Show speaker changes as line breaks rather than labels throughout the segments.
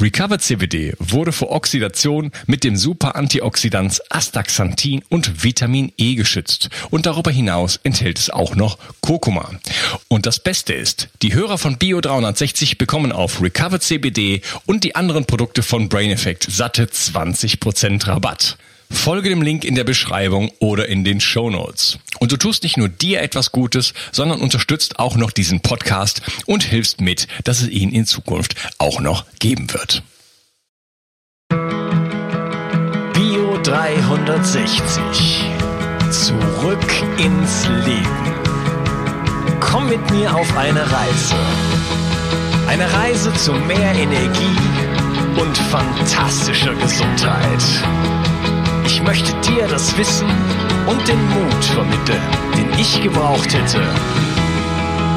Recover CBD wurde vor Oxidation mit dem Super-Antioxidans Astaxanthin und Vitamin E geschützt und darüber hinaus enthält es auch noch Kurkuma. Und das Beste ist, die Hörer von Bio 360 bekommen auf Recover CBD und die anderen Produkte von Brain Effect satte 20% Rabatt. Folge dem Link in der Beschreibung oder in den Show Notes. Und du tust nicht nur dir etwas Gutes, sondern unterstützt auch noch diesen Podcast und hilfst mit, dass es ihn in Zukunft auch noch geben wird.
Bio 360. Zurück ins Leben. Komm mit mir auf eine Reise. Eine Reise zu mehr Energie und fantastischer Gesundheit. Ich möchte dir das Wissen und den Mut vermitteln, den ich gebraucht hätte,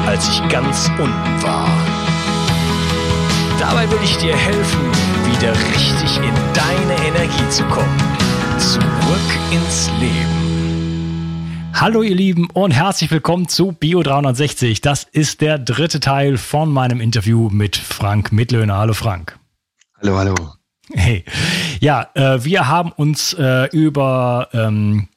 als ich ganz unten war. Dabei will ich dir helfen, wieder richtig in deine Energie zu kommen. Zurück ins Leben.
Hallo ihr Lieben und herzlich willkommen zu Bio 360. Das ist der dritte Teil von meinem Interview mit Frank Mittlöhner. Hallo Frank.
Hallo, hallo.
Hey, ja, äh, wir haben uns äh, über ähm,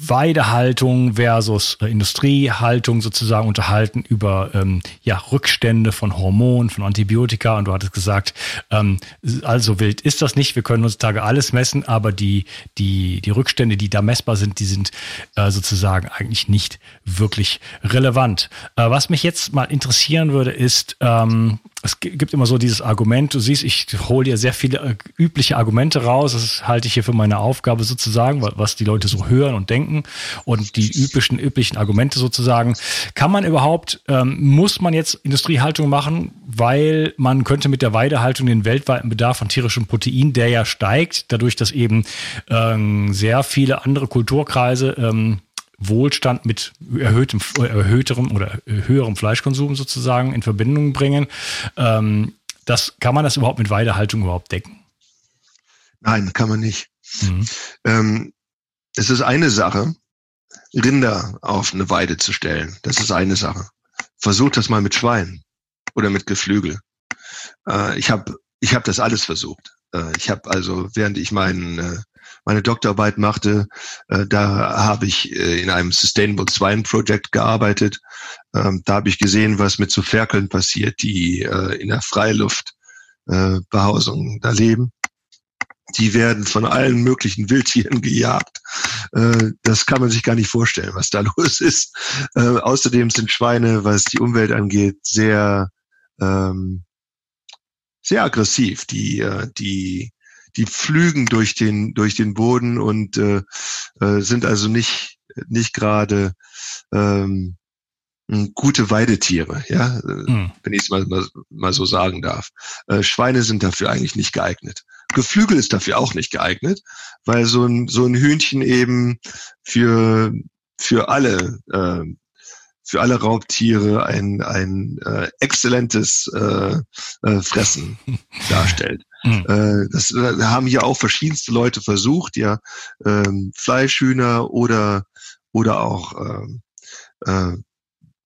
Weidehaltung versus Industriehaltung sozusagen unterhalten über ähm, ja, Rückstände von Hormonen, von Antibiotika und du hattest gesagt, ähm, also wild ist das nicht, wir können heutzutage alles messen, aber die, die, die Rückstände, die da messbar sind, die sind äh, sozusagen eigentlich nicht wirklich relevant. Äh, was mich jetzt mal interessieren würde, ist, ähm, es gibt immer so dieses Argument, du siehst, ich hole dir sehr viele äh, übliche Argumente raus, das halte ich hier für meine Aufgabe sozusagen, was die Leute so hören und denken und die üblichen, üblichen Argumente sozusagen. Kann man überhaupt, ähm, muss man jetzt Industriehaltung machen, weil man könnte mit der Weidehaltung den weltweiten Bedarf an tierischem Protein, der ja steigt, dadurch, dass eben ähm, sehr viele andere Kulturkreise ähm, Wohlstand mit erhöhtem, erhöhterem oder höherem Fleischkonsum sozusagen in Verbindung bringen. Ähm, das, kann man das überhaupt mit Weidehaltung überhaupt decken?
Nein, kann man nicht. Mhm. Ähm, es ist eine Sache, Rinder auf eine Weide zu stellen. Das ist eine Sache. Versucht das mal mit Schweinen oder mit Geflügel. Äh, ich habe ich hab das alles versucht. Äh, ich habe also, während ich meinen äh, meine Doktorarbeit machte, äh, da habe ich äh, in einem Sustainable Swine Project gearbeitet. Ähm, da habe ich gesehen, was mit so Ferkeln passiert, die äh, in der Freiluftbehausung äh, da leben. Die werden von allen möglichen Wildtieren gejagt. Äh, das kann man sich gar nicht vorstellen, was da los ist. Äh, außerdem sind Schweine, was die Umwelt angeht, sehr ähm, sehr aggressiv. Die, die die pflügen durch den durch den Boden und äh, äh, sind also nicht nicht gerade ähm, gute Weidetiere, ja, mhm. wenn ich es mal, mal, mal so sagen darf. Äh, Schweine sind dafür eigentlich nicht geeignet. Geflügel ist dafür auch nicht geeignet, weil so ein so ein Hühnchen eben für für alle äh, für alle Raubtiere ein ein äh, exzellentes äh, äh, Fressen darstellt. Mhm. Äh, das äh, haben hier auch verschiedenste Leute versucht, ja, ähm, Fleischhühner oder oder auch ähm, äh,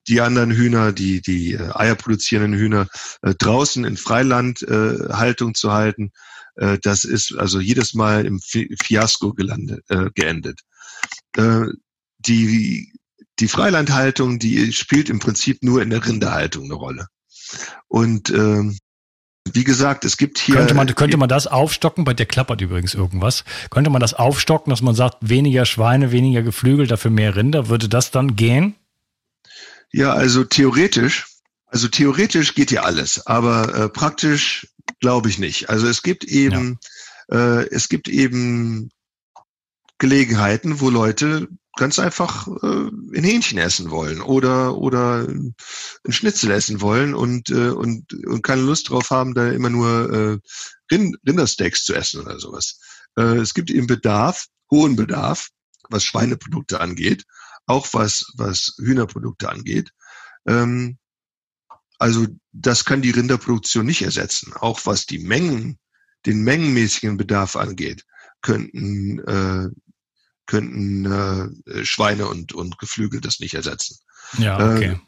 die anderen Hühner, die die äh, Eier produzierenden Hühner äh, draußen in Freiland äh, zu halten. Äh, das ist also jedes Mal im Fiasko gelandet, äh, geendet. Äh, die die Freilandhaltung, die spielt im Prinzip nur in der Rinderhaltung eine Rolle. Und ähm, wie gesagt, es gibt hier.
Könnte man, könnte man das aufstocken? Bei der klappert übrigens irgendwas. Könnte man das aufstocken, dass man sagt, weniger Schweine, weniger Geflügel, dafür mehr Rinder? Würde das dann gehen?
Ja, also theoretisch, also theoretisch geht ja alles, aber äh, praktisch glaube ich nicht. Also es gibt eben, ja. äh, es gibt eben Gelegenheiten, wo Leute ganz einfach äh, ein Hähnchen essen wollen oder oder ein Schnitzel essen wollen und äh, und und keine Lust drauf haben, da immer nur äh, Rind Rindersteaks zu essen oder sowas. Äh, es gibt eben Bedarf, hohen Bedarf, was Schweineprodukte angeht, auch was was Hühnerprodukte angeht. Ähm, also das kann die Rinderproduktion nicht ersetzen. Auch was die Mengen, den mengenmäßigen Bedarf angeht, könnten äh, könnten äh, Schweine und, und Geflügel das nicht ersetzen.
Ja, okay. Äh,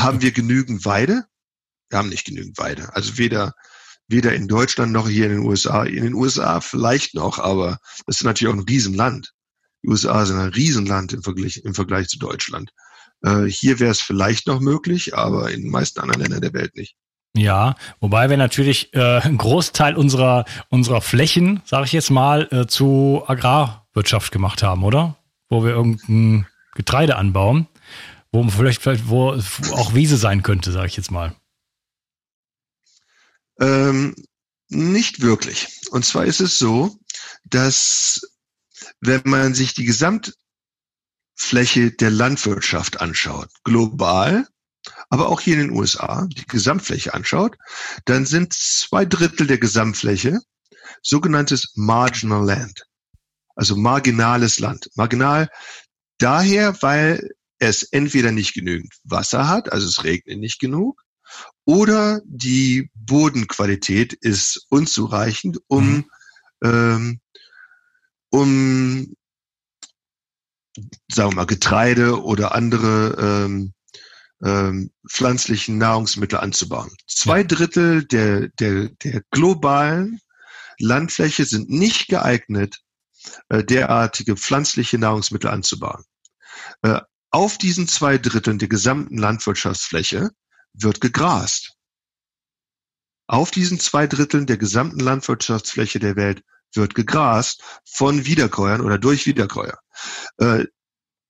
haben wir genügend Weide? Wir haben nicht genügend Weide. Also weder, weder in Deutschland noch hier in den USA. In den USA vielleicht noch, aber das ist natürlich auch ein Riesenland. Die USA sind ein Riesenland im Vergleich, im Vergleich zu Deutschland. Äh, hier wäre es vielleicht noch möglich, aber in den meisten anderen Ländern der Welt nicht.
Ja, wobei wir natürlich äh, einen Großteil unserer, unserer Flächen, sage ich jetzt mal, äh, zu Agrarwirtschaft gemacht haben, oder? Wo wir irgendein Getreide anbauen, wo vielleicht, vielleicht wo auch Wiese sein könnte, sage ich jetzt mal.
Ähm, nicht wirklich. Und zwar ist es so, dass wenn man sich die Gesamtfläche der Landwirtschaft anschaut, global, aber auch hier in den USA die Gesamtfläche anschaut, dann sind zwei Drittel der Gesamtfläche sogenanntes Marginal Land, also marginales Land. Marginal daher, weil es entweder nicht genügend Wasser hat, also es regnet nicht genug, oder die Bodenqualität ist unzureichend, um, mhm. ähm, um sagen wir mal, Getreide oder andere ähm, ähm, pflanzlichen Nahrungsmittel anzubauen. Zwei Drittel der, der, der globalen Landfläche sind nicht geeignet, äh, derartige pflanzliche Nahrungsmittel anzubauen. Äh, auf diesen zwei Dritteln der gesamten Landwirtschaftsfläche wird gegrast. Auf diesen zwei Dritteln der gesamten Landwirtschaftsfläche der Welt wird gegrast von Wiederkäuern oder durch Wiederkäuer. Äh,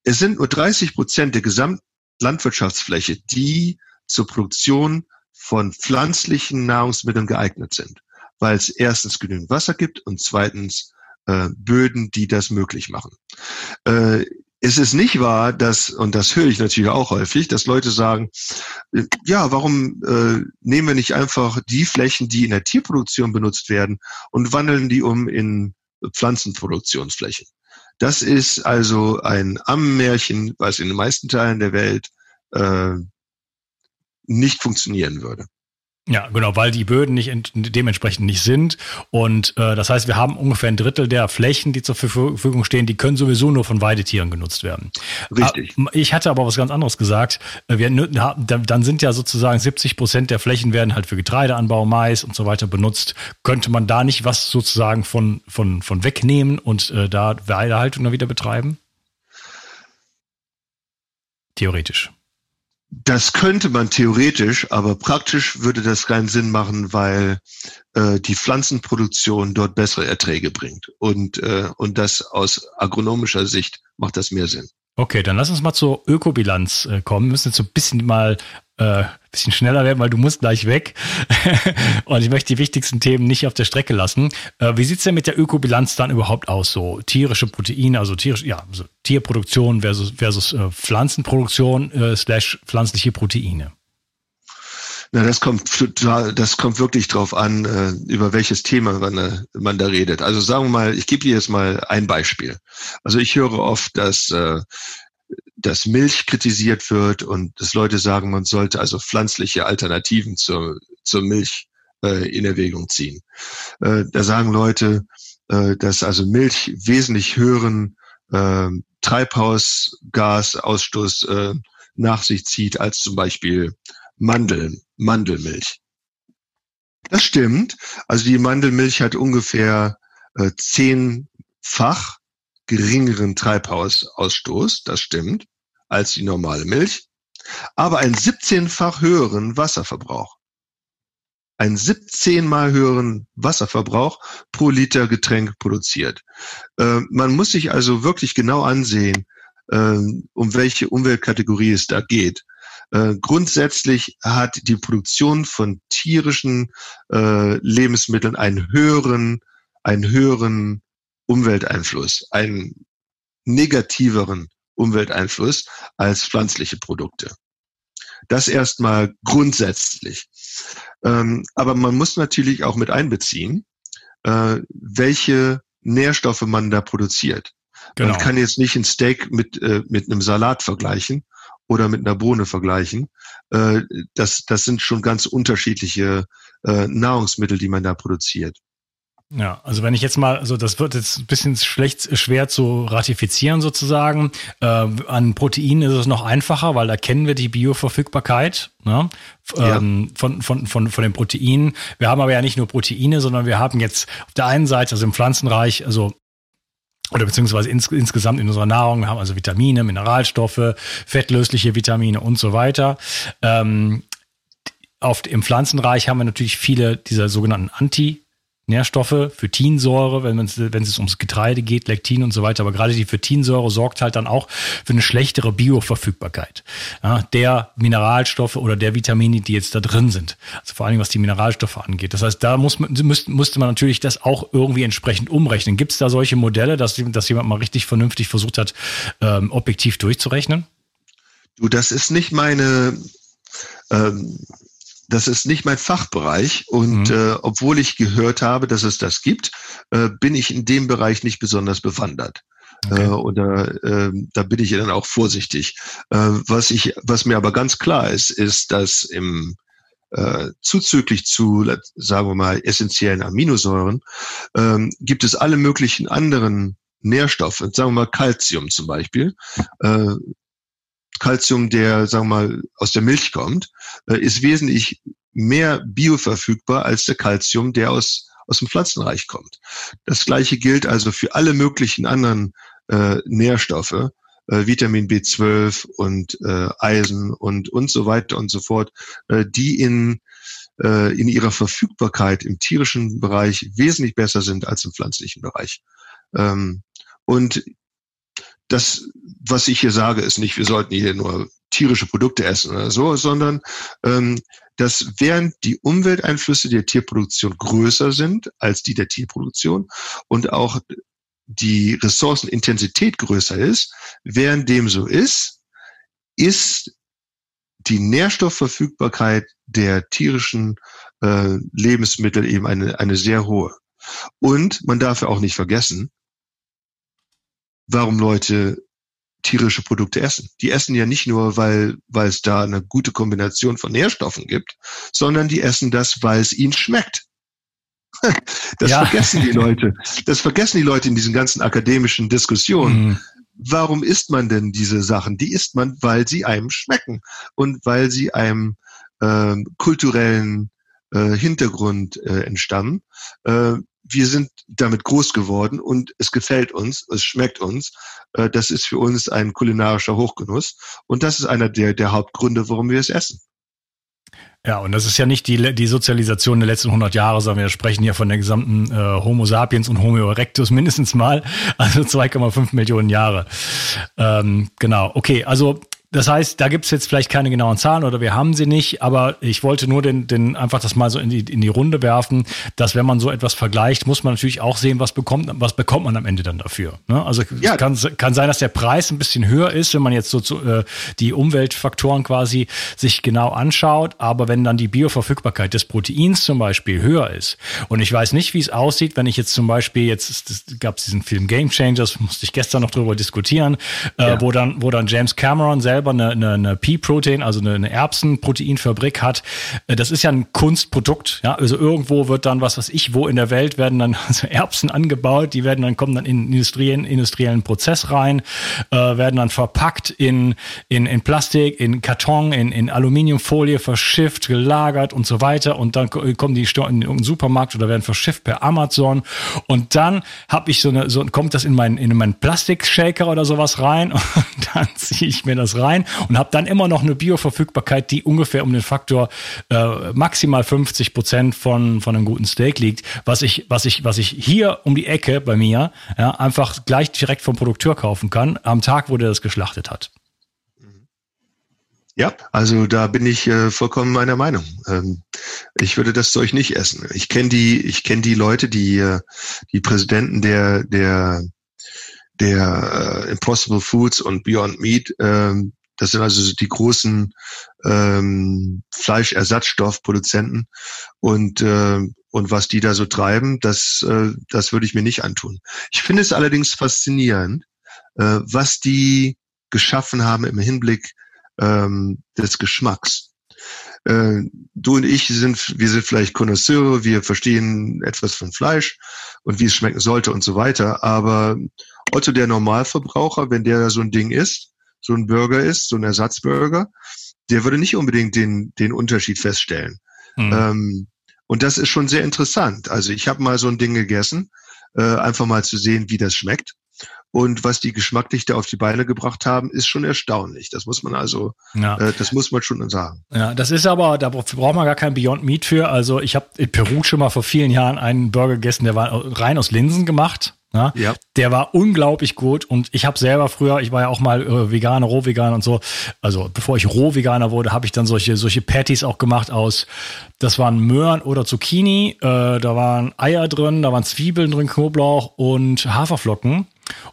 es sind nur 30 Prozent der gesamten Landwirtschaftsfläche, die zur Produktion von pflanzlichen Nahrungsmitteln geeignet sind, weil es erstens genügend Wasser gibt und zweitens äh, Böden, die das möglich machen. Äh, es ist nicht wahr, dass, und das höre ich natürlich auch häufig, dass Leute sagen, äh, ja, warum äh, nehmen wir nicht einfach die Flächen, die in der Tierproduktion benutzt werden und wandeln die um in Pflanzenproduktionsflächen? Das ist also ein Ammenmärchen, was in den meisten Teilen der Welt äh, nicht funktionieren würde.
Ja, genau, weil die Böden nicht dementsprechend nicht sind. Und äh, das heißt, wir haben ungefähr ein Drittel der Flächen, die zur Verfügung stehen, die können sowieso nur von Weidetieren genutzt werden.
Richtig.
Ich hatte aber was ganz anderes gesagt. Äh, wir, dann sind ja sozusagen 70 Prozent der Flächen werden halt für Getreideanbau, Mais und so weiter benutzt. Könnte man da nicht was sozusagen von, von, von wegnehmen und äh, da Weidehaltung dann wieder betreiben? Theoretisch.
Das könnte man theoretisch, aber praktisch würde das keinen Sinn machen, weil äh, die Pflanzenproduktion dort bessere Erträge bringt. Und, äh, und das aus agronomischer Sicht macht das mehr Sinn.
Okay, dann lass uns mal zur Ökobilanz äh, kommen. Wir müssen jetzt so ein bisschen mal äh, bisschen schneller werden, weil du musst gleich weg. und ich möchte die wichtigsten Themen nicht auf der Strecke lassen. Äh, wie sieht's denn mit der Ökobilanz dann überhaupt aus? So tierische Proteine, also tierische, ja, also Tierproduktion versus, versus äh, Pflanzenproduktion äh, slash pflanzliche Proteine.
Na, das kommt das kommt wirklich drauf an, äh, über welches Thema man, äh, man da redet. Also sagen wir mal, ich gebe dir jetzt mal ein Beispiel. Also ich höre oft, dass äh, dass Milch kritisiert wird und dass Leute sagen, man sollte also pflanzliche Alternativen zur, zur Milch in Erwägung ziehen. Da sagen Leute, dass also Milch wesentlich höheren äh, Treibhausgasausstoß nach sich zieht als zum Beispiel Mandeln, Mandelmilch. Das stimmt. Also die Mandelmilch hat ungefähr äh, zehnfach geringeren Treibhausausstoß, das stimmt, als die normale Milch, aber einen 17-fach höheren Wasserverbrauch. Einen 17 mal höheren Wasserverbrauch pro Liter Getränk produziert. Äh, man muss sich also wirklich genau ansehen, äh, um welche Umweltkategorie es da geht. Äh, grundsätzlich hat die Produktion von tierischen äh, Lebensmitteln einen höheren, einen höheren Umwelteinfluss, einen negativeren Umwelteinfluss als pflanzliche Produkte. Das erstmal grundsätzlich. Ähm, aber man muss natürlich auch mit einbeziehen, äh, welche Nährstoffe man da produziert. Genau. Man kann jetzt nicht ein Steak mit, äh, mit einem Salat vergleichen oder mit einer Bohne vergleichen. Äh, das, das sind schon ganz unterschiedliche äh, Nahrungsmittel, die man da produziert.
Ja, also wenn ich jetzt mal, also das wird jetzt ein bisschen schlecht, schwer zu ratifizieren sozusagen. Äh, an Proteinen ist es noch einfacher, weil da kennen wir die Bioverfügbarkeit ne? Ja. Ähm, von, von, von, von den Proteinen. Wir haben aber ja nicht nur Proteine, sondern wir haben jetzt auf der einen Seite, also im Pflanzenreich, also oder beziehungsweise ins, insgesamt in unserer Nahrung. Wir haben also Vitamine, Mineralstoffe, fettlösliche Vitamine und so weiter. Ähm, auf, Im Pflanzenreich haben wir natürlich viele dieser sogenannten Anti- Nährstoffe, Phytinsäure, wenn, wenn es ums Getreide geht, Lektin und so weiter. Aber gerade die Phytinsäure sorgt halt dann auch für eine schlechtere Bioverfügbarkeit ja, der Mineralstoffe oder der Vitamine, die jetzt da drin sind. Also vor allem was die Mineralstoffe angeht. Das heißt, da muss müsste, musste man natürlich das auch irgendwie entsprechend umrechnen. Gibt es da solche Modelle, dass, dass jemand mal richtig vernünftig versucht hat, ähm, objektiv durchzurechnen?
Du, das ist nicht meine ähm, das ist nicht mein Fachbereich und mhm. äh, obwohl ich gehört habe, dass es das gibt, äh, bin ich in dem Bereich nicht besonders bewandert. Okay. Äh, oder äh, da bin ich dann auch vorsichtig. Äh, was ich, was mir aber ganz klar ist, ist, dass im äh, zuzüglich zu, sagen wir mal, essentiellen Aminosäuren ähm, gibt es alle möglichen anderen Nährstoffe, sagen wir mal Calcium zum Beispiel, äh, Calcium, der, sagen wir mal, aus der Milch kommt, äh, ist wesentlich mehr bioverfügbar als der Calcium, der aus, aus dem Pflanzenreich kommt. Das gleiche gilt also für alle möglichen anderen äh, Nährstoffe, äh, Vitamin B12 und äh, Eisen und, und so weiter und so fort, äh, die in, äh, in ihrer Verfügbarkeit im tierischen Bereich wesentlich besser sind als im pflanzlichen Bereich. Ähm, und das, was ich hier sage, ist nicht, wir sollten hier nur tierische Produkte essen oder so, sondern ähm, dass während die Umwelteinflüsse der Tierproduktion größer sind als die der Tierproduktion und auch die Ressourcenintensität größer ist, während dem so ist, ist die Nährstoffverfügbarkeit der tierischen äh, Lebensmittel eben eine, eine sehr hohe. Und man darf ja auch nicht vergessen, warum Leute tierische Produkte essen. Die essen ja nicht nur, weil, weil es da eine gute Kombination von Nährstoffen gibt, sondern die essen das, weil es ihnen schmeckt. Das ja. vergessen die Leute. Das vergessen die Leute in diesen ganzen akademischen Diskussionen. Mhm. Warum isst man denn diese Sachen? Die isst man, weil sie einem schmecken und weil sie einem äh, kulturellen äh, Hintergrund äh, entstammen. Äh, wir sind damit groß geworden und es gefällt uns, es schmeckt uns. Äh, das ist für uns ein kulinarischer Hochgenuss und das ist einer der, der Hauptgründe, warum wir es essen.
Ja, und das ist ja nicht die, die Sozialisation der letzten 100 Jahre, sondern wir sprechen hier von der gesamten äh, Homo sapiens und Homo erectus mindestens mal, also 2,5 Millionen Jahre. Ähm, genau, okay, also das heißt, da gibt es jetzt vielleicht keine genauen Zahlen oder wir haben sie nicht, aber ich wollte nur den, den einfach das mal so in die, in die Runde werfen, dass wenn man so etwas vergleicht, muss man natürlich auch sehen, was bekommt, was bekommt man am Ende dann dafür. Ne? Also ja. es kann, kann sein, dass der Preis ein bisschen höher ist, wenn man jetzt so zu, äh, die Umweltfaktoren quasi sich genau anschaut, aber wenn dann die Bioverfügbarkeit des Proteins zum Beispiel höher ist und ich weiß nicht, wie es aussieht, wenn ich jetzt zum Beispiel jetzt gab es diesen Film Game Changers, musste ich gestern noch drüber diskutieren, äh, ja. wo dann wo dann James Cameron selber selber eine, eine, eine Pea-Protein, also eine, eine Erbsenproteinfabrik hat, äh, das ist ja ein Kunstprodukt. Ja? Also irgendwo wird dann, was weiß ich, wo in der Welt werden dann also Erbsen angebaut, die werden dann, kommen dann in industriellen, industriellen Prozess rein, äh, werden dann verpackt in, in, in Plastik, in Karton, in, in Aluminiumfolie, verschifft, gelagert und so weiter. Und dann kommen die in irgendeinen Supermarkt oder werden verschifft per Amazon. Und dann habe ich so eine, so kommt das in meinen, in meinen Plastikshaker oder sowas rein und dann ziehe ich mir das rein rein und habe dann immer noch eine Bioverfügbarkeit, die ungefähr um den Faktor äh, maximal 50 Prozent von, von einem guten Steak liegt, was ich, was ich, was ich hier um die Ecke bei mir ja, einfach gleich direkt vom Produkteur kaufen kann, am Tag, wo der das geschlachtet hat.
Ja, also da bin ich äh, vollkommen meiner Meinung. Ähm, ich würde das Zeug nicht essen. Ich kenne die, ich kenne die Leute, die äh, die Präsidenten der der der äh, Impossible Foods und Beyond Meat. Ähm, das sind also die großen ähm, Fleischersatzstoffproduzenten und äh, und was die da so treiben, das äh, das würde ich mir nicht antun. Ich finde es allerdings faszinierend, äh, was die geschaffen haben im Hinblick ähm, des Geschmacks. Äh, du und ich sind, wir sind vielleicht Connoisseure, wir verstehen etwas von Fleisch und wie es schmecken sollte und so weiter. Aber Otto, der Normalverbraucher, wenn der so ein Ding isst, so ein Burger ist, so ein Ersatzburger, der würde nicht unbedingt den, den Unterschied feststellen. Mhm. Ähm, und das ist schon sehr interessant. Also ich habe mal so ein Ding gegessen, äh, einfach mal zu sehen, wie das schmeckt. Und was die geschmacklich da auf die Beine gebracht haben, ist schon erstaunlich. Das muss man also, ja. äh, das muss man schon sagen.
Ja, das ist aber, da braucht man gar kein Beyond Meat für. Also ich habe in Peru schon mal vor vielen Jahren einen Burger gegessen, der war rein aus Linsen gemacht. Ne? Ja. Der war unglaublich gut und ich habe selber früher, ich war ja auch mal äh, Veganer, Rohveganer und so. Also bevor ich Rohveganer wurde, habe ich dann solche solche Patties auch gemacht aus. Das waren Möhren oder Zucchini. Äh, da waren Eier drin, da waren Zwiebeln drin, Knoblauch und Haferflocken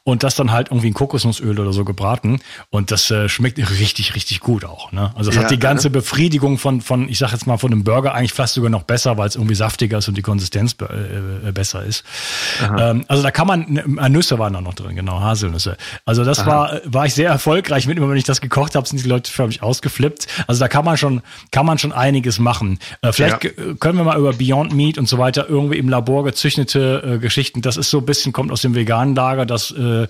und das dann halt irgendwie in Kokosnussöl oder so gebraten und das äh, schmeckt richtig richtig gut auch ne? also es ja, hat die ganze ja. Befriedigung von von ich sag jetzt mal von einem Burger eigentlich fast sogar noch besser weil es irgendwie saftiger ist und die Konsistenz äh, äh, besser ist ähm, also da kann man äh, Nüsse waren da noch drin genau Haselnüsse also das Aha. war war ich sehr erfolgreich mit immer wenn ich das gekocht habe sind die Leute für mich ausgeflippt also da kann man schon kann man schon einiges machen äh, vielleicht ja. können wir mal über Beyond Meat und so weiter irgendwie im Labor gezüchtete äh, Geschichten das ist so ein bisschen kommt aus dem veganen Lager das äh,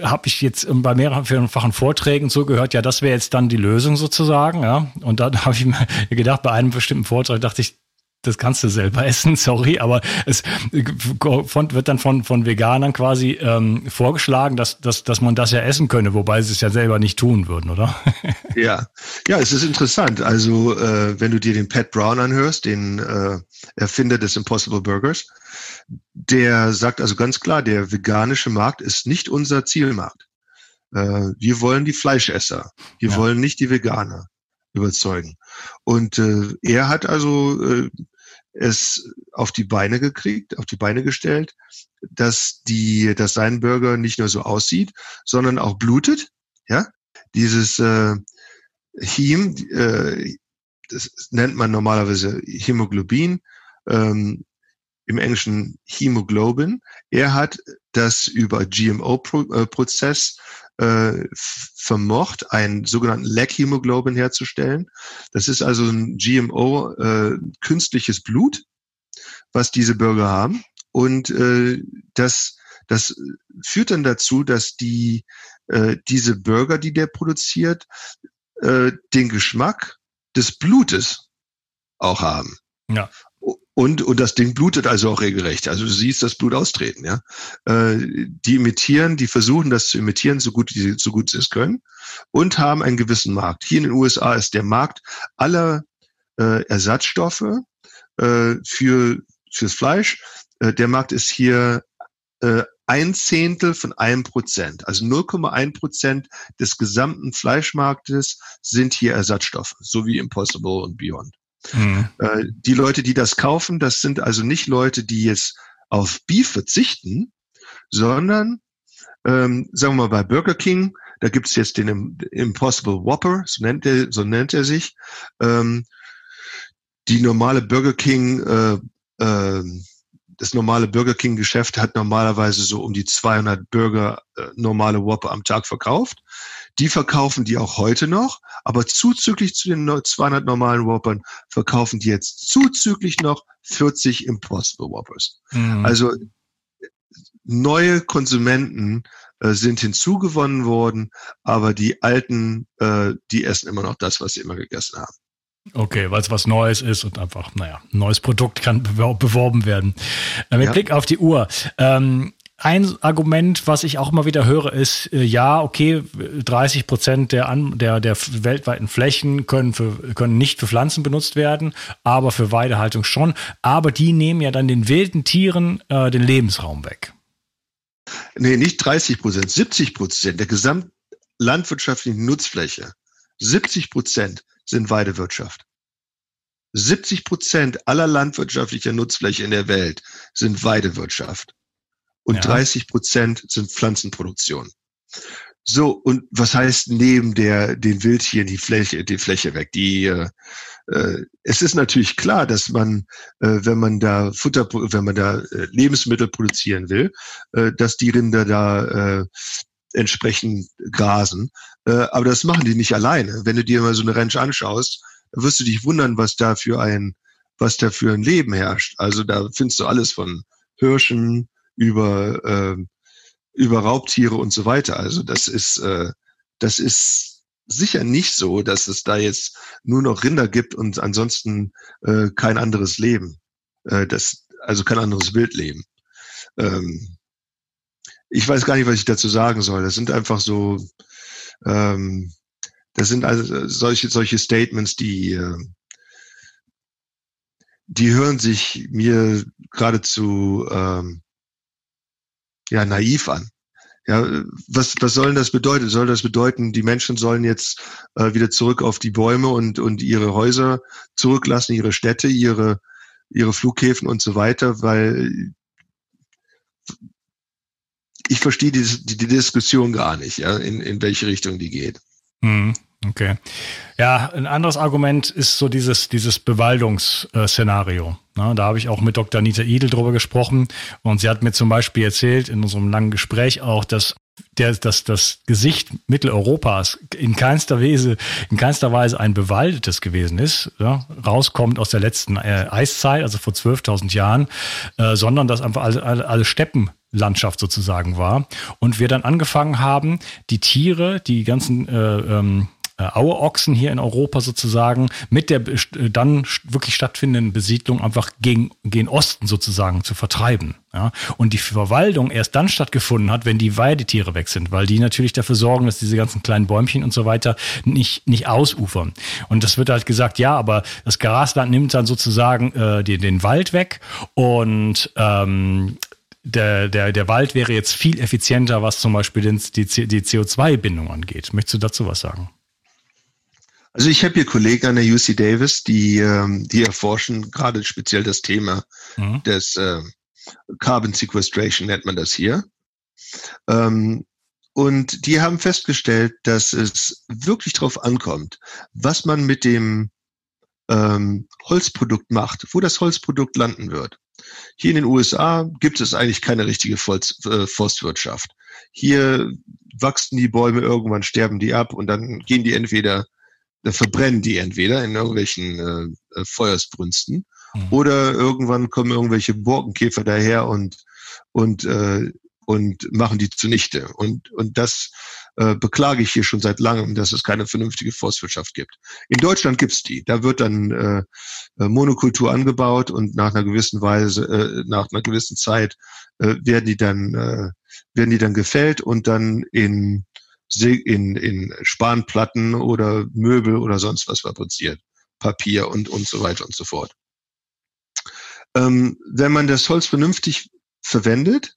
habe ich jetzt bei mehrfachen Vorträgen so gehört, ja, das wäre jetzt dann die Lösung sozusagen, ja. Und dann habe ich mir gedacht, bei einem bestimmten Vortrag dachte ich, das kannst du selber essen, sorry, aber es wird dann von, von Veganern quasi ähm, vorgeschlagen, dass, dass, dass man das ja essen könne, wobei sie es ja selber nicht tun würden, oder?
Ja, ja, es ist interessant. Also äh, wenn du dir den Pat Brown anhörst, den äh, Erfinder des Impossible Burgers, der sagt also ganz klar, der veganische Markt ist nicht unser Zielmarkt. Äh, wir wollen die Fleischesser, wir ja. wollen nicht die Veganer überzeugen. Und äh, er hat also äh, es auf die Beine gekriegt, auf die Beine gestellt, dass die, dass sein Burger nicht nur so aussieht, sondern auch blutet. Ja, dieses äh, Heme, äh, das nennt man normalerweise Hämoglobin, ähm, im Englischen Hemoglobin. Er hat das über GMO-Prozess äh, vermocht, einen sogenannten Leg-Hemoglobin herzustellen. Das ist also ein GMO äh, künstliches Blut, was diese Bürger haben. Und äh, das, das führt dann dazu, dass die äh, diese Burger, die der produziert, äh, den Geschmack des Blutes auch haben. Ja. Und, und das Ding blutet also auch regelrecht. Also du siehst das Blut austreten, ja. Äh, die imitieren, die versuchen das zu imitieren, so gut, die, so gut sie es können, und haben einen gewissen Markt. Hier in den USA ist der Markt aller äh, Ersatzstoffe äh, für fürs Fleisch. Äh, der Markt ist hier äh, ein Zehntel von einem Prozent. Also 0,1 Prozent des gesamten Fleischmarktes sind hier Ersatzstoffe, so wie Impossible und Beyond. Mhm. Äh, die Leute, die das kaufen, das sind also nicht Leute, die jetzt auf Beef verzichten, sondern ähm, sagen wir mal bei Burger King, da gibt's jetzt den Impossible Whopper, so nennt er, so nennt er sich. Ähm, die normale Burger King äh, äh, das normale Burger King Geschäft hat normalerweise so um die 200 Burger äh, normale Whopper am Tag verkauft. Die verkaufen die auch heute noch, aber zuzüglich zu den 200 normalen Whoppern verkaufen die jetzt zuzüglich noch 40 Impossible Whoppers. Mhm. Also neue Konsumenten äh, sind hinzugewonnen worden, aber die alten, äh, die essen immer noch das, was sie immer gegessen haben.
Okay, weil es was Neues ist und einfach, naja, ein neues Produkt kann beworben werden. Äh, mit ja. Blick auf die Uhr. Ähm, ein Argument, was ich auch immer wieder höre, ist, äh, ja, okay, 30 Prozent der, der, der weltweiten Flächen können, für, können nicht für Pflanzen benutzt werden, aber für Weidehaltung schon. Aber die nehmen ja dann den wilden Tieren äh, den Lebensraum weg.
Nee, nicht 30 Prozent, 70 Prozent der gesamtlandwirtschaftlichen Nutzfläche 70 Prozent sind Weidewirtschaft. 70 Prozent aller landwirtschaftlicher Nutzfläche in der Welt sind Weidewirtschaft. Und ja. 30 Prozent sind Pflanzenproduktion. So, und was heißt neben der, den Wildtieren die Fläche, die Fläche weg? Die, äh, äh, es ist natürlich klar, dass man, äh, wenn man da Futter, wenn man da äh, Lebensmittel produzieren will, äh, dass die Rinder da äh, entsprechend grasen. Äh, aber das machen die nicht alleine. Wenn du dir mal so eine Ranch anschaust, wirst du dich wundern, was da für ein, was da für ein Leben herrscht. Also da findest du alles von Hirschen über äh, über Raubtiere und so weiter. Also das ist, äh, das ist sicher nicht so, dass es da jetzt nur noch Rinder gibt und ansonsten äh, kein anderes Leben. Äh, das, also kein anderes Wildleben. Ähm, ich weiß gar nicht, was ich dazu sagen soll. Das sind einfach so, ähm, das sind also solche, solche Statements, die, äh, die hören sich mir geradezu ähm, ja naiv an. Ja, was, was soll denn das bedeuten? Soll das bedeuten, die Menschen sollen jetzt äh, wieder zurück auf die Bäume und, und ihre Häuser zurücklassen, ihre Städte, ihre, ihre Flughäfen und so weiter, weil ich verstehe die, die, die Diskussion gar nicht, ja, in, in welche Richtung die geht.
Hm, okay. Ja, ein anderes Argument ist so dieses, dieses Bewaldungsszenario. Na, da habe ich auch mit Dr. Anita Idel drüber gesprochen und sie hat mir zum Beispiel erzählt in unserem langen Gespräch auch, dass der, dass das Gesicht Mitteleuropas in keinster Weise, in keinster Weise ein bewaldetes gewesen ist, ja, rauskommt aus der letzten äh, Eiszeit, also vor 12.000 Jahren, äh, sondern dass einfach alle, alle, alle Steppenlandschaft sozusagen war. Und wir dann angefangen haben, die Tiere, die ganzen äh, ähm, äh, Aueochsen hier in Europa sozusagen mit der äh, dann wirklich stattfindenden Besiedlung einfach gegen, gegen Osten sozusagen zu vertreiben. Ja? Und die Verwaltung erst dann stattgefunden hat, wenn die Weidetiere weg sind, weil die natürlich dafür sorgen, dass diese ganzen kleinen Bäumchen und so weiter nicht, nicht ausufern. Und das wird halt gesagt, ja, aber das Grasland nimmt dann sozusagen äh, den, den Wald weg und ähm, der, der, der Wald wäre jetzt viel effizienter, was zum Beispiel die, die CO2-Bindung angeht. Möchtest du dazu was sagen?
Also ich habe hier Kollegen an der UC Davis, die, ähm, die erforschen gerade speziell das Thema mhm. des äh, Carbon Sequestration, nennt man das hier. Ähm, und die haben festgestellt, dass es wirklich darauf ankommt, was man mit dem ähm, Holzprodukt macht, wo das Holzprodukt landen wird. Hier in den USA gibt es eigentlich keine richtige äh, Forstwirtschaft. Hier wachsen die Bäume, irgendwann sterben die ab und dann gehen die entweder verbrennen die entweder in irgendwelchen äh, äh, Feuersbrünsten mhm. oder irgendwann kommen irgendwelche Borkenkäfer daher und und äh, und machen die zunichte. Und und das äh, beklage ich hier schon seit langem, dass es keine vernünftige Forstwirtschaft gibt. In Deutschland gibt's die. Da wird dann äh, äh Monokultur angebaut und nach einer gewissen Weise, äh, nach einer gewissen Zeit äh, werden die dann äh, werden die dann gefällt und dann in in, in Spanplatten oder Möbel oder sonst was fabriziert. Papier und, und so weiter und so fort. Ähm, wenn man das Holz vernünftig verwendet,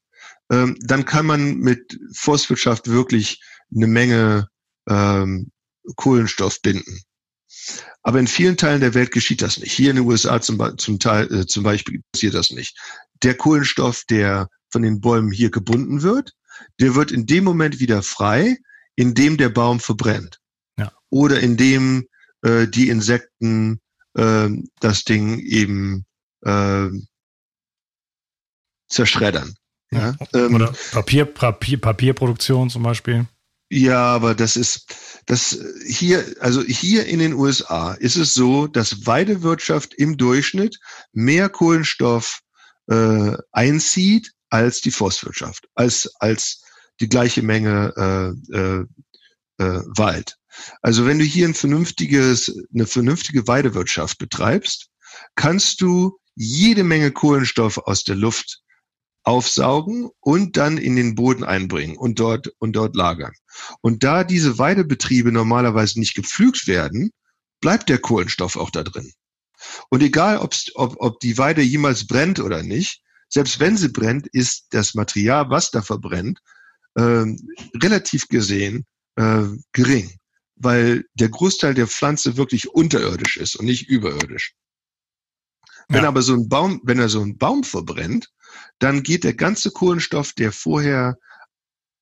ähm, dann kann man mit Forstwirtschaft wirklich eine Menge ähm, Kohlenstoff binden. Aber in vielen Teilen der Welt geschieht das nicht. Hier in den USA zum, zum, Teil, äh, zum Beispiel passiert das nicht. Der Kohlenstoff, der von den Bäumen hier gebunden wird, der wird in dem Moment wieder frei, in dem der Baum verbrennt. Ja. Oder in dem äh, die Insekten äh, das Ding eben äh, zerschreddern.
Ja? Ähm, Oder Papier, Papier, Papierproduktion zum Beispiel.
Ja, aber das ist, das hier, also hier in den USA ist es so, dass Weidewirtschaft im Durchschnitt mehr Kohlenstoff äh, einzieht als die Forstwirtschaft, als, als die gleiche Menge äh, äh, äh, Wald. Also wenn du hier ein vernünftiges, eine vernünftige Weidewirtschaft betreibst, kannst du jede Menge Kohlenstoff aus der Luft aufsaugen und dann in den Boden einbringen und dort und dort lagern. Und da diese Weidebetriebe normalerweise nicht gepflügt werden, bleibt der Kohlenstoff auch da drin. Und egal, ob, ob die Weide jemals brennt oder nicht, selbst wenn sie brennt, ist das Material, was da verbrennt, äh, relativ gesehen äh, gering. weil der Großteil der Pflanze wirklich unterirdisch ist und nicht überirdisch. Wenn ja. aber so ein Baum, wenn er so einen Baum verbrennt, dann geht der ganze Kohlenstoff, der vorher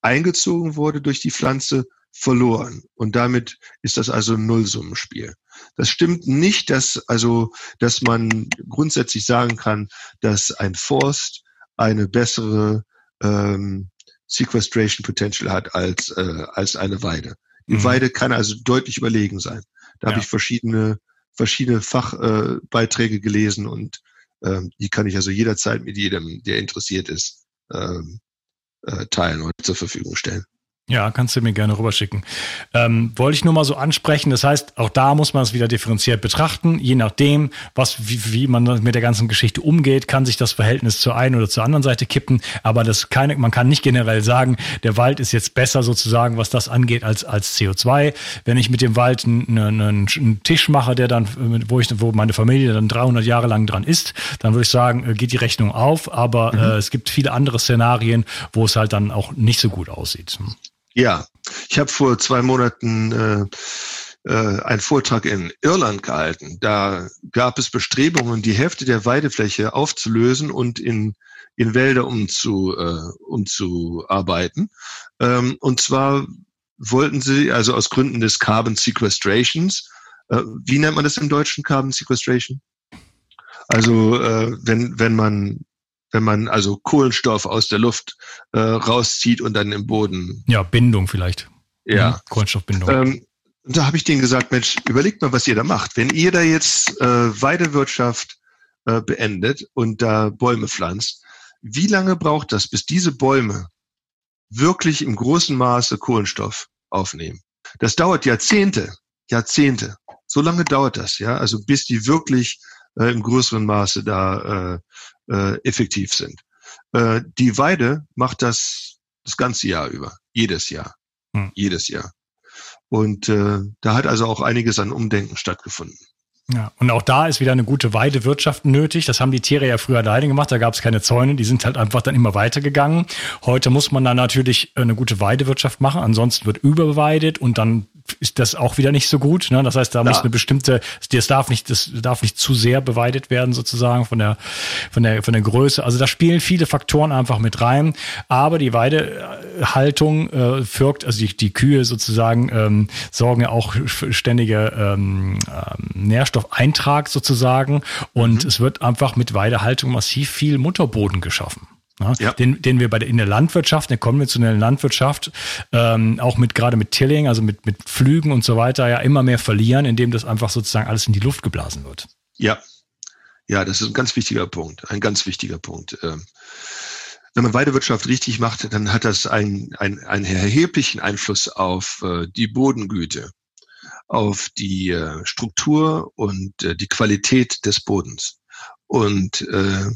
eingezogen wurde durch die Pflanze, verloren. Und damit ist das also ein Nullsummenspiel. Das stimmt nicht, dass, also, dass man grundsätzlich sagen kann, dass ein Forst eine bessere ähm, Sequestration Potential hat als, äh, als eine Weide. Die mhm. Weide kann also deutlich überlegen sein. Da ja. habe ich verschiedene, verschiedene Fachbeiträge äh, gelesen und ähm, die kann ich also jederzeit mit jedem, der interessiert ist, ähm, äh, teilen oder zur Verfügung stellen.
Ja, kannst du mir gerne rüberschicken. Ähm, wollte ich nur mal so ansprechen. Das heißt, auch da muss man es wieder differenziert betrachten. Je nachdem, was, wie, wie man mit der ganzen Geschichte umgeht, kann sich das Verhältnis zur einen oder zur anderen Seite kippen. Aber das keine, man kann nicht generell sagen, der Wald ist jetzt besser sozusagen, was das angeht, als, als CO2. Wenn ich mit dem Wald einen, einen, einen Tisch mache, der dann, wo ich, wo meine Familie dann 300 Jahre lang dran ist, dann würde ich sagen, äh, geht die Rechnung auf. Aber mhm. äh, es gibt viele andere Szenarien, wo es halt dann auch nicht so gut aussieht.
Ja, ich habe vor zwei Monaten äh, äh, einen Vortrag in Irland gehalten. Da gab es Bestrebungen, die Hälfte der Weidefläche aufzulösen und in in Wälder umzu, äh, umzuarbeiten. Ähm, und zwar wollten sie, also aus Gründen des Carbon Sequestrations, äh, wie nennt man das im Deutschen Carbon Sequestration? Also äh, wenn, wenn man wenn man also Kohlenstoff aus der Luft äh, rauszieht und dann im Boden.
Ja, Bindung vielleicht.
Ja. Mhm,
Kohlenstoffbindung.
Ähm, da habe ich denen gesagt, Mensch, überlegt mal, was ihr da macht. Wenn ihr da jetzt äh, Weidewirtschaft äh, beendet und da Bäume pflanzt, wie lange braucht das, bis diese Bäume wirklich im großen Maße Kohlenstoff aufnehmen? Das dauert Jahrzehnte, Jahrzehnte. So lange dauert das, ja. Also bis die wirklich äh, im größeren Maße da äh, äh, effektiv sind. Äh, die Weide macht das das ganze Jahr über, jedes Jahr, hm. jedes Jahr. Und äh, da hat also auch einiges an Umdenken stattgefunden.
Ja, und auch da ist wieder eine gute Weidewirtschaft nötig. Das haben die Tiere ja früher alleine gemacht. Da gab es keine Zäune. Die sind halt einfach dann immer weitergegangen. Heute muss man dann natürlich eine gute Weidewirtschaft machen. Ansonsten wird überweidet und dann ist das auch wieder nicht so gut. Ne? Das heißt, da ja. muss eine bestimmte, das darf nicht, das darf nicht zu sehr beweidet werden sozusagen von der, von der, von der Größe. Also da spielen viele Faktoren einfach mit rein. Aber die Weidehaltung äh, wirkt, also die, die Kühe sozusagen ähm, sorgen ja auch für ständige ähm, ähm, Nährstoffeintrag sozusagen. Und mhm. es wird einfach mit Weidehaltung massiv viel Mutterboden geschaffen. Ja. Den, den wir bei der, in der Landwirtschaft, in der konventionellen Landwirtschaft, ähm, auch mit gerade mit Tilling, also mit, mit Flügen und so weiter, ja immer mehr verlieren, indem das einfach sozusagen alles in die Luft geblasen wird.
Ja, ja, das ist ein ganz wichtiger Punkt, ein ganz wichtiger Punkt. Ähm, wenn man Weidewirtschaft richtig macht, dann hat das einen, einen, einen erheblichen Einfluss auf äh, die Bodengüte, auf die äh, Struktur und äh, die Qualität des Bodens. Und äh,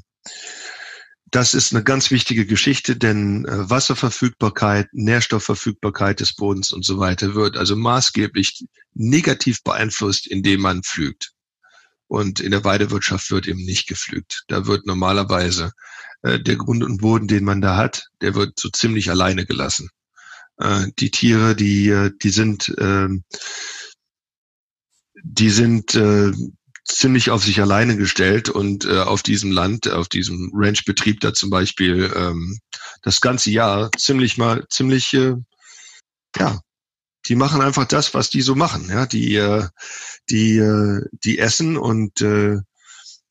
das ist eine ganz wichtige Geschichte, denn äh, Wasserverfügbarkeit, Nährstoffverfügbarkeit des Bodens und so weiter wird also maßgeblich negativ beeinflusst, indem man pflügt. Und in der Weidewirtschaft wird eben nicht gepflügt. Da wird normalerweise äh, der Grund und Boden, den man da hat, der wird so ziemlich alleine gelassen. Äh, die Tiere, die, äh, die sind, äh, die sind äh, ziemlich auf sich alleine gestellt und äh, auf diesem Land, auf diesem Ranchbetrieb da zum Beispiel ähm, das ganze Jahr ziemlich mal ziemlich äh, ja die machen einfach das, was die so machen. Ja, die äh, die äh, die essen und äh,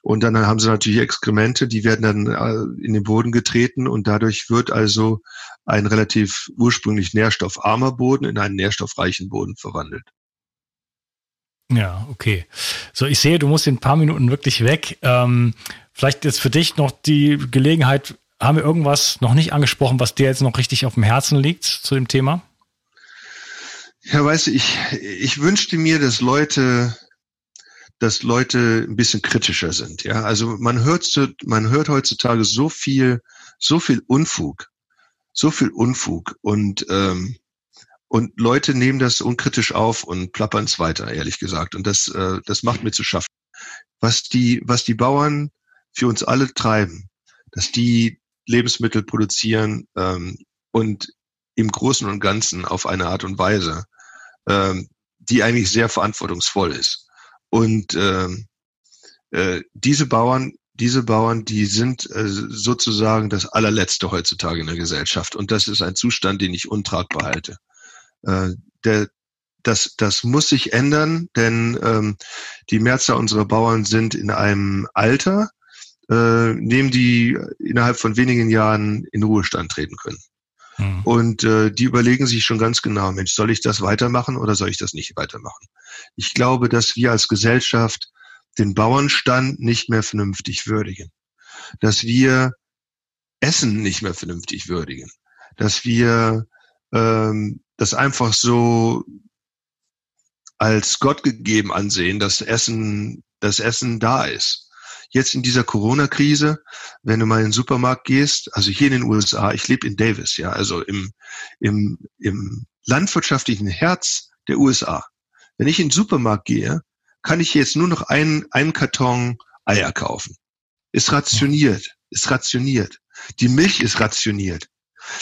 und dann haben sie natürlich Exkremente, die werden dann äh, in den Boden getreten und dadurch wird also ein relativ ursprünglich nährstoffarmer Boden in einen nährstoffreichen Boden verwandelt.
Ja, okay. So, ich sehe, du musst in ein paar Minuten wirklich weg. Ähm, vielleicht jetzt für dich noch die Gelegenheit, haben wir irgendwas noch nicht angesprochen, was dir jetzt noch richtig auf dem Herzen liegt zu dem Thema?
Ja, weißt du, ich, ich wünschte mir, dass Leute, dass Leute ein bisschen kritischer sind. Ja, also man hört, man hört heutzutage so viel, so viel Unfug, so viel Unfug und ähm, und Leute nehmen das unkritisch auf und plappern es weiter, ehrlich gesagt. Und das, äh, das macht mir zu schaffen. Was die, was die Bauern für uns alle treiben, dass die Lebensmittel produzieren ähm, und im Großen und Ganzen auf eine Art und Weise, ähm, die eigentlich sehr verantwortungsvoll ist. Und äh, äh, diese Bauern, diese Bauern, die sind äh, sozusagen das allerletzte heutzutage in der Gesellschaft. Und das ist ein Zustand, den ich untragbar halte. Äh, der, das, das muss sich ändern, denn ähm, die Mehrzahl unserer Bauern sind in einem Alter, äh, nehmen die innerhalb von wenigen Jahren in Ruhestand treten können. Mhm. Und äh, die überlegen sich schon ganz genau, Mensch, soll ich das weitermachen oder soll ich das nicht weitermachen? Ich glaube, dass wir als Gesellschaft den Bauernstand nicht mehr vernünftig würdigen, dass wir Essen nicht mehr vernünftig würdigen, dass wir ähm, das einfach so als Gott gegeben ansehen, dass Essen, das Essen da ist jetzt in dieser Corona-Krise, wenn du mal in den Supermarkt gehst, also hier in den USA, ich lebe in Davis, ja, also im, im, im landwirtschaftlichen Herz der USA. Wenn ich in den Supermarkt gehe, kann ich jetzt nur noch einen, einen Karton Eier kaufen. Ist rationiert, ist rationiert. Die Milch ist rationiert.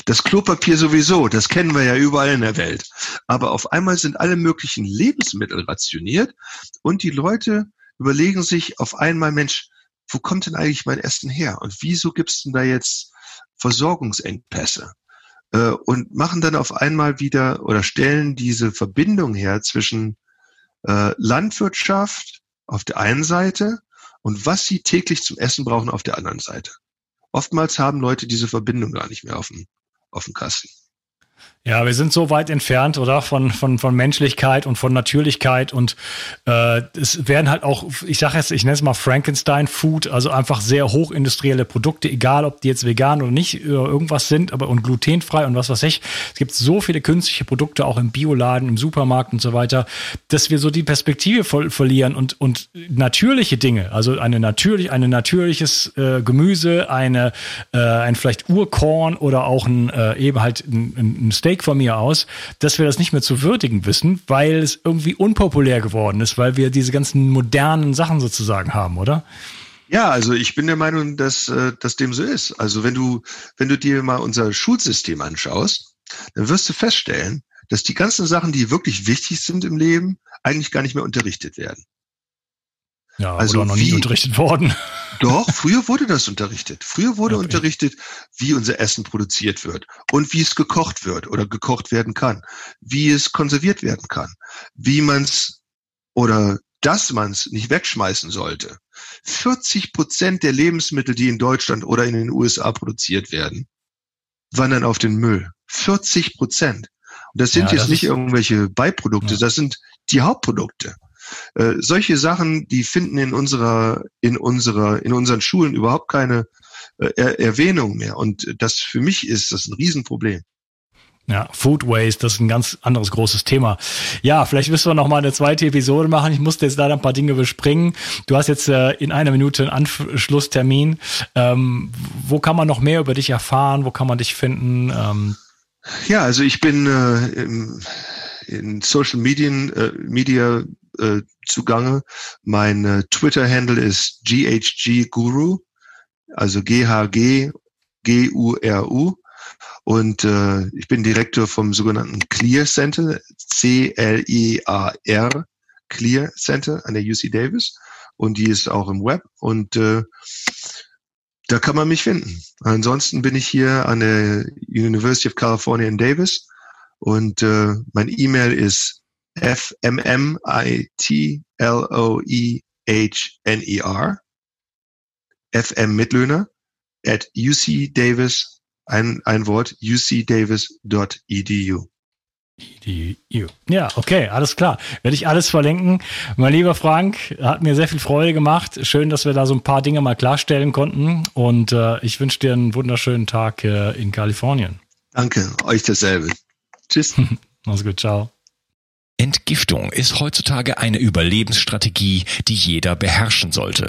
Das Klopapier sowieso, das kennen wir ja überall in der Welt. Aber auf einmal sind alle möglichen Lebensmittel rationiert und die Leute überlegen sich auf einmal, Mensch, wo kommt denn eigentlich mein Essen her? Und wieso gibt's denn da jetzt Versorgungsengpässe? Äh, und machen dann auf einmal wieder oder stellen diese Verbindung her zwischen äh, Landwirtschaft auf der einen Seite und was sie täglich zum Essen brauchen auf der anderen Seite. Oftmals haben Leute diese Verbindung gar nicht mehr auf dem, auf dem Kasten.
Ja, wir sind so weit entfernt, oder? Von, von, von Menschlichkeit und von Natürlichkeit. Und äh, es werden halt auch, ich sage jetzt, ich nenne es mal Frankenstein-Food, also einfach sehr hochindustrielle Produkte, egal ob die jetzt vegan oder nicht, oder äh, irgendwas sind, aber und glutenfrei und was weiß ich. Es gibt so viele künstliche Produkte, auch im Bioladen, im Supermarkt und so weiter, dass wir so die Perspektive voll, verlieren und, und natürliche Dinge, also eine natürlich, ein natürliches äh, Gemüse, eine, äh, ein vielleicht Urkorn oder auch ein äh, eben halt ein, ein Steak von mir aus, dass wir das nicht mehr zu würdigen wissen, weil es irgendwie unpopulär geworden ist, weil wir diese ganzen modernen Sachen sozusagen haben, oder?
Ja, also ich bin der Meinung, dass äh, das dem so ist. Also wenn du, wenn du dir mal unser Schulsystem anschaust, dann wirst du feststellen, dass die ganzen Sachen, die wirklich wichtig sind im Leben, eigentlich gar nicht mehr unterrichtet werden.
Ja, also oder noch wie, nie unterrichtet worden.
Doch, früher wurde das unterrichtet. Früher wurde okay. unterrichtet, wie unser Essen produziert wird und wie es gekocht wird oder gekocht werden kann, wie es konserviert werden kann, wie man es oder dass man es nicht wegschmeißen sollte. 40 Prozent der Lebensmittel, die in Deutschland oder in den USA produziert werden, wandern auf den Müll. 40 Prozent. Und das sind ja, jetzt das nicht irgendwelche Beiprodukte, ja. das sind die Hauptprodukte. Äh, solche Sachen, die finden in unserer, in unserer, in unseren Schulen überhaupt keine äh, er Erwähnung mehr. Und das für mich ist das ein Riesenproblem.
Ja, Food Waste, das ist ein ganz anderes großes Thema. Ja, vielleicht müssen wir noch mal eine zweite Episode machen. Ich musste jetzt leider ein paar Dinge bespringen. Du hast jetzt äh, in einer Minute einen Anschlusstermin. Ähm, wo kann man noch mehr über dich erfahren? Wo kann man dich finden? Ähm
ja, also ich bin äh, im, in Social Medien, äh, Media äh, zugange. Mein äh, Twitter-Handle ist GHG also G-H-G G-U-R-U. Und äh, ich bin Direktor vom sogenannten Clear Center, C-L-E-A-R, Clear Center an der UC Davis. Und die ist auch im Web. Und äh, da kann man mich finden. Ansonsten bin ich hier an der University of California in Davis. Und äh, mein E-Mail ist F-M-M-I-T-L-O-E-H-N-E-R, FM Mitlöhner, at UC Davis, ein, ein Wort, ucdavis.edu.
EDU. Ja, okay, alles klar. Werde ich alles verlinken. Mein lieber Frank, hat mir sehr viel Freude gemacht. Schön, dass wir da so ein paar Dinge mal klarstellen konnten. Und äh, ich wünsche dir einen wunderschönen Tag äh, in Kalifornien.
Danke, euch dasselbe. Tschüss.
Mach's gut, ciao.
Entgiftung ist heutzutage eine Überlebensstrategie, die jeder beherrschen sollte.